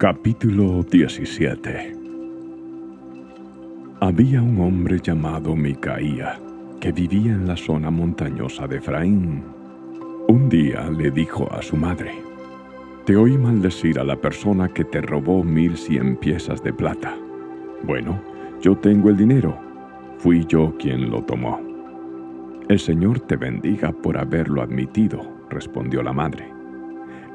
Capítulo 17 Había un hombre llamado Micaía que vivía en la zona montañosa de Efraín. Un día le dijo a su madre, Te oí maldecir a la persona que te robó mil cien piezas de plata. Bueno, yo tengo el dinero. Fui yo quien lo tomó. El Señor te bendiga por haberlo admitido, respondió la madre.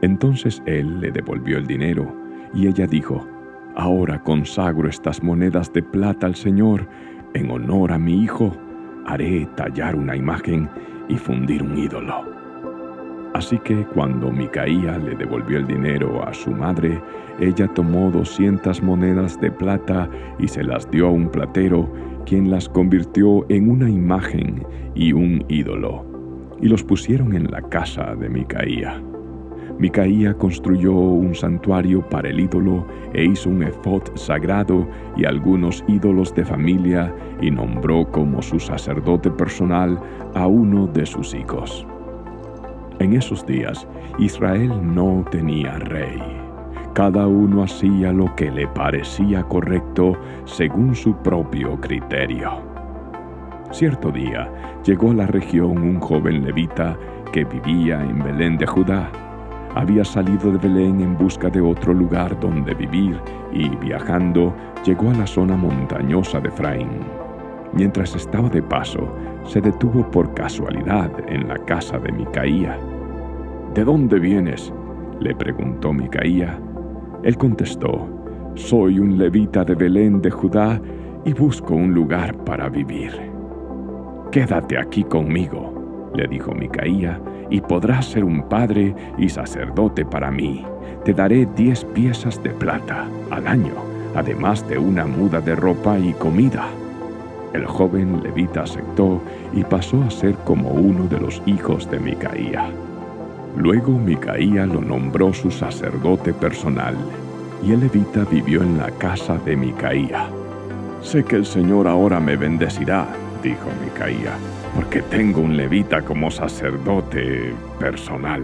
Entonces él le devolvió el dinero y ella dijo, Ahora consagro estas monedas de plata al Señor, en honor a mi hijo, haré tallar una imagen y fundir un ídolo. Así que cuando Micaía le devolvió el dinero a su madre, ella tomó doscientas monedas de plata y se las dio a un platero, quien las convirtió en una imagen y un ídolo, y los pusieron en la casa de Micaía. Micaía construyó un santuario para el ídolo e hizo un efod sagrado y algunos ídolos de familia y nombró como su sacerdote personal a uno de sus hijos. En esos días Israel no tenía rey. Cada uno hacía lo que le parecía correcto según su propio criterio. Cierto día llegó a la región un joven levita que vivía en Belén de Judá había salido de Belén en busca de otro lugar donde vivir y viajando llegó a la zona montañosa de Efraín. Mientras estaba de paso, se detuvo por casualidad en la casa de Micaía. ¿De dónde vienes? le preguntó Micaía. Él contestó, soy un levita de Belén de Judá y busco un lugar para vivir. Quédate aquí conmigo, le dijo Micaía, y podrás ser un padre y sacerdote para mí. Te daré diez piezas de plata al año, además de una muda de ropa y comida. El joven levita aceptó y pasó a ser como uno de los hijos de Micaía. Luego Micaía lo nombró su sacerdote personal, y el levita vivió en la casa de Micaía. Sé que el Señor ahora me bendecirá, dijo Micaía porque tengo un levita como sacerdote personal.